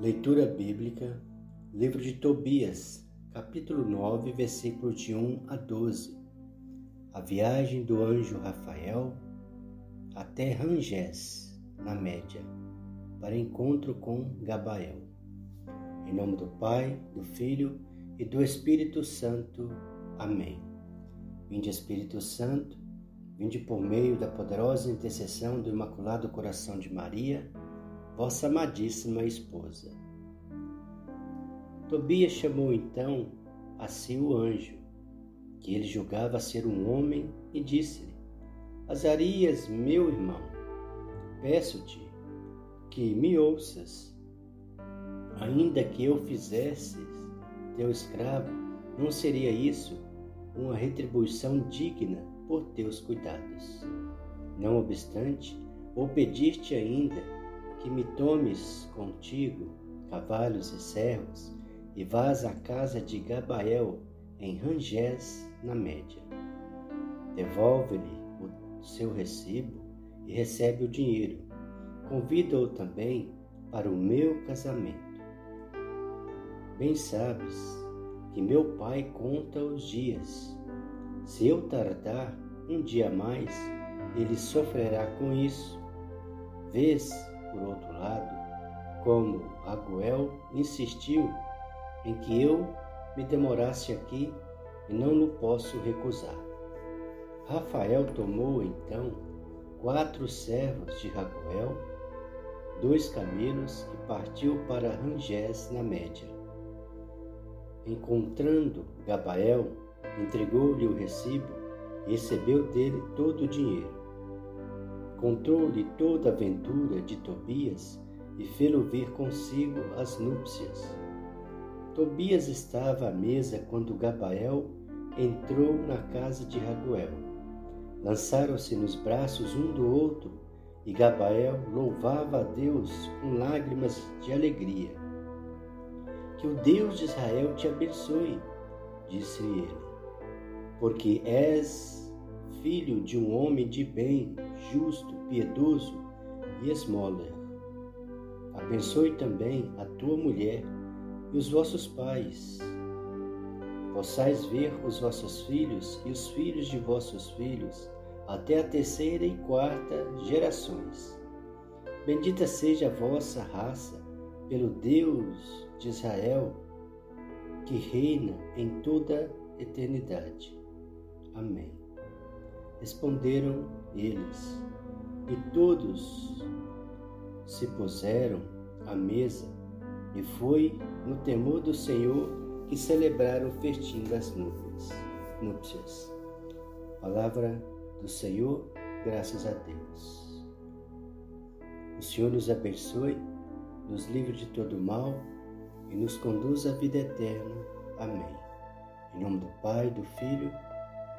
Leitura bíblica, livro de Tobias, capítulo 9, versículos de 1 a 12. A viagem do anjo Rafael até Rangés, na média, para encontro com Gabael. Em nome do Pai, do Filho e do Espírito Santo. Amém. Vinde Espírito Santo, vinde por meio da poderosa intercessão do Imaculado Coração de Maria, vossa amadíssima esposa. Tobias chamou então a si o anjo, que ele julgava ser um homem, e disse-lhe: Azarias, meu irmão, peço-te que me ouças. Ainda que eu fizesse teu escravo, não seria isso uma retribuição digna por teus cuidados. Não obstante, vou pedir-te ainda que me tomes contigo cavalos e servos e vás à casa de Gabael em Rangés, na média. Devolve-lhe o seu recibo e recebe o dinheiro. Convida-o também para o meu casamento. Bem sabes que meu pai conta os dias. Se eu tardar um dia mais, ele sofrerá com isso. Vês por outro lado, como Aguel insistiu em que eu me demorasse aqui e não lhe posso recusar. Rafael tomou então quatro servos de Raguel, dois camelos e partiu para Rangés na média. Encontrando Gabael, entregou-lhe o recibo e recebeu dele todo o dinheiro. Contou-lhe toda a aventura de Tobias e fê-lo vir consigo às núpcias. Tobias estava à mesa quando Gabael entrou na casa de Raguel. Lançaram-se nos braços um do outro e Gabael louvava a Deus com lágrimas de alegria. Que o Deus de Israel te abençoe, disse ele, porque és filho de um homem de bem, justo, piedoso e esmola. Abençoe também a tua mulher e os vossos pais. Possais ver os vossos filhos e os filhos de vossos filhos até a terceira e quarta gerações. Bendita seja a vossa raça pelo Deus de Israel, que reina em toda eternidade. Amém. Responderam eles, e todos se puseram à mesa, e foi no temor do Senhor que celebraram o festim das núpcias. Palavra do Senhor, graças a Deus. O Senhor nos abençoe, nos livre de todo mal e nos conduz à vida eterna. Amém. Em nome do Pai, do Filho